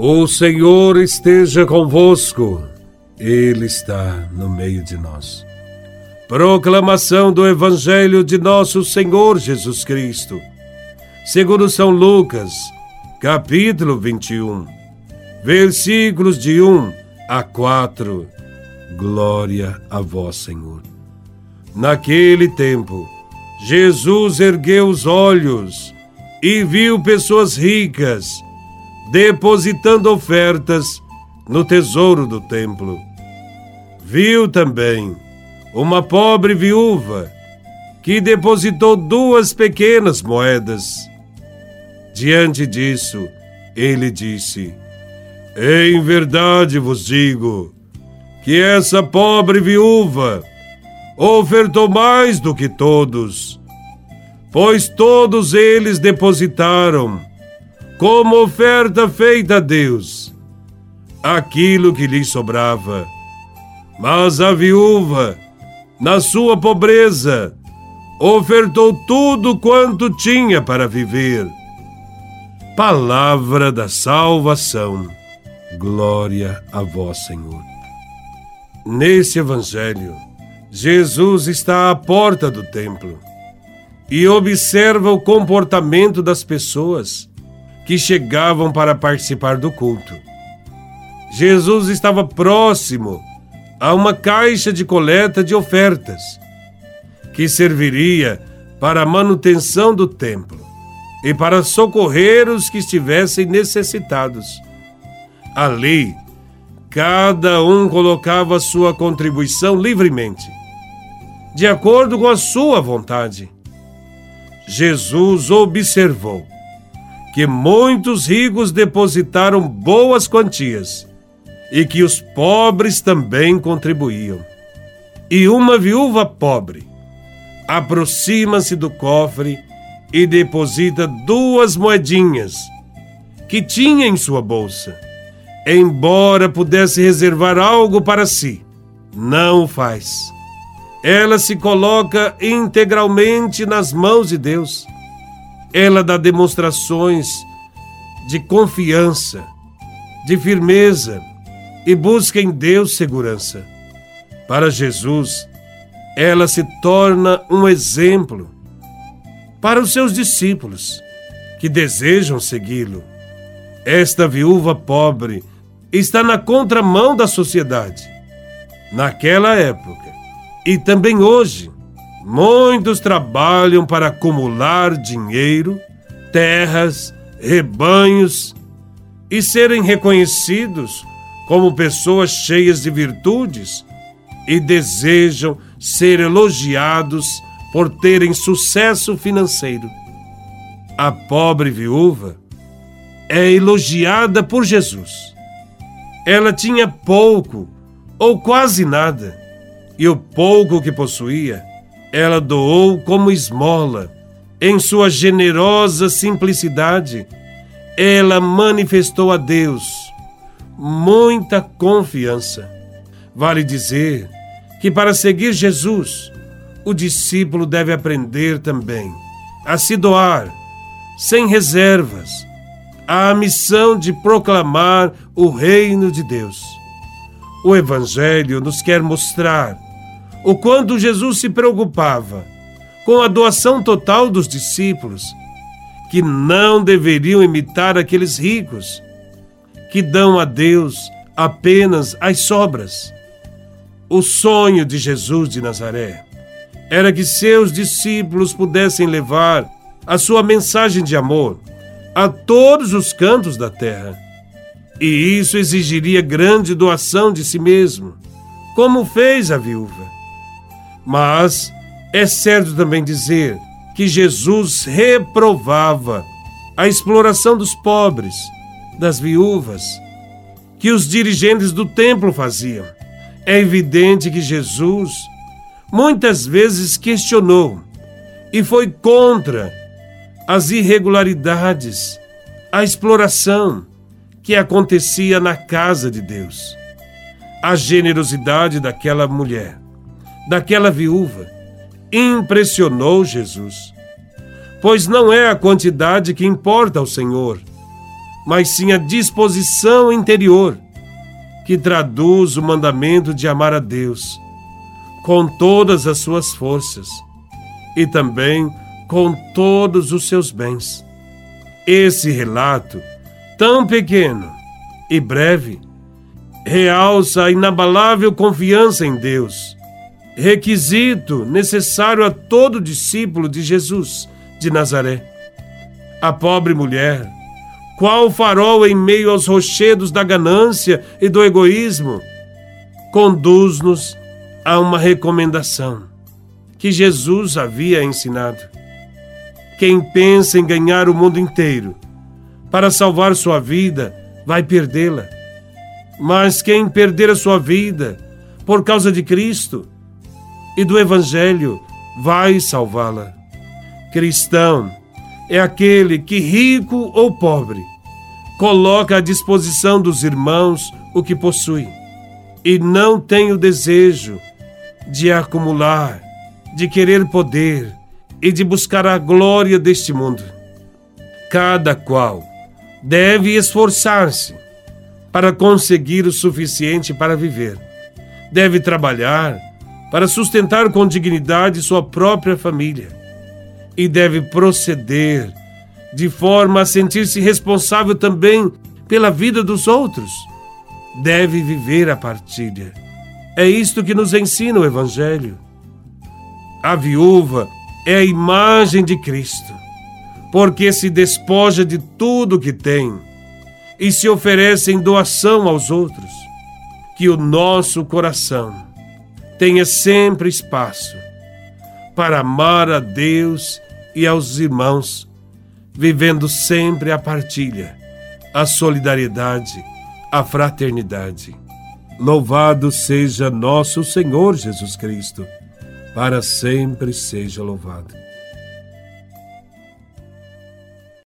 O Senhor esteja convosco, Ele está no meio de nós. Proclamação do Evangelho de Nosso Senhor Jesus Cristo, segundo São Lucas, capítulo 21, versículos de 1 a 4. Glória a Vós, Senhor. Naquele tempo, Jesus ergueu os olhos e viu pessoas ricas depositando ofertas no tesouro do templo. Viu também uma pobre viúva que depositou duas pequenas moedas. Diante disso, ele disse: Em verdade vos digo que essa pobre viúva ofertou mais do que todos, pois todos eles depositaram como oferta feita a Deus, aquilo que lhe sobrava. Mas a viúva, na sua pobreza, ofertou tudo quanto tinha para viver. Palavra da salvação. Glória a vós, Senhor. Nesse evangelho, Jesus está à porta do templo e observa o comportamento das pessoas que chegavam para participar do culto. Jesus estava próximo a uma caixa de coleta de ofertas, que serviria para a manutenção do templo e para socorrer os que estivessem necessitados. Ali, cada um colocava sua contribuição livremente, de acordo com a sua vontade. Jesus observou que muitos ricos depositaram boas quantias e que os pobres também contribuíam. E uma viúva pobre aproxima-se do cofre e deposita duas moedinhas que tinha em sua bolsa. Embora pudesse reservar algo para si, não o faz. Ela se coloca integralmente nas mãos de Deus ela dá demonstrações de confiança, de firmeza e busca em Deus segurança. Para Jesus, ela se torna um exemplo para os seus discípulos que desejam segui-lo. Esta viúva pobre está na contramão da sociedade. Naquela época e também hoje, Muitos trabalham para acumular dinheiro, terras, rebanhos e serem reconhecidos como pessoas cheias de virtudes e desejam ser elogiados por terem sucesso financeiro. A pobre viúva é elogiada por Jesus. Ela tinha pouco ou quase nada, e o pouco que possuía ela doou como esmola. Em sua generosa simplicidade, ela manifestou a Deus muita confiança. Vale dizer que para seguir Jesus, o discípulo deve aprender também a se doar, sem reservas, à missão de proclamar o reino de Deus. O Evangelho nos quer mostrar o quanto Jesus se preocupava com a doação total dos discípulos, que não deveriam imitar aqueles ricos que dão a Deus apenas as sobras. O sonho de Jesus de Nazaré era que seus discípulos pudessem levar a sua mensagem de amor a todos os cantos da terra. E isso exigiria grande doação de si mesmo, como fez a viúva. Mas é certo também dizer que Jesus reprovava a exploração dos pobres, das viúvas, que os dirigentes do templo faziam. É evidente que Jesus muitas vezes questionou e foi contra as irregularidades, a exploração que acontecia na casa de Deus. A generosidade daquela mulher daquela viúva impressionou Jesus. Pois não é a quantidade que importa ao Senhor, mas sim a disposição interior que traduz o mandamento de amar a Deus com todas as suas forças e também com todos os seus bens. Esse relato, tão pequeno e breve, realça a inabalável confiança em Deus, requisito necessário a todo discípulo de Jesus de Nazaré. A pobre mulher, qual farol em meio aos rochedos da ganância e do egoísmo, conduz-nos a uma recomendação que Jesus havia ensinado. Quem pensa em ganhar o mundo inteiro para salvar sua vida, vai perdê-la. Mas quem perder a sua vida por causa de Cristo e do Evangelho, vai salvá-la. Cristão é aquele que, rico ou pobre, coloca à disposição dos irmãos o que possui e não tem o desejo de acumular, de querer poder e de buscar a glória deste mundo. Cada qual deve esforçar-se para conseguir o suficiente para viver. Deve trabalhar para sustentar com dignidade sua própria família e deve proceder de forma a sentir-se responsável também pela vida dos outros. Deve viver a partilha. É isto que nos ensina o Evangelho. A viúva é a imagem de Cristo porque se despoja de tudo que tem e se oferece em doação aos outros. Que o nosso coração tenha sempre espaço para amar a Deus e aos irmãos, vivendo sempre a partilha, a solidariedade, a fraternidade. Louvado seja nosso Senhor Jesus Cristo, para sempre seja louvado.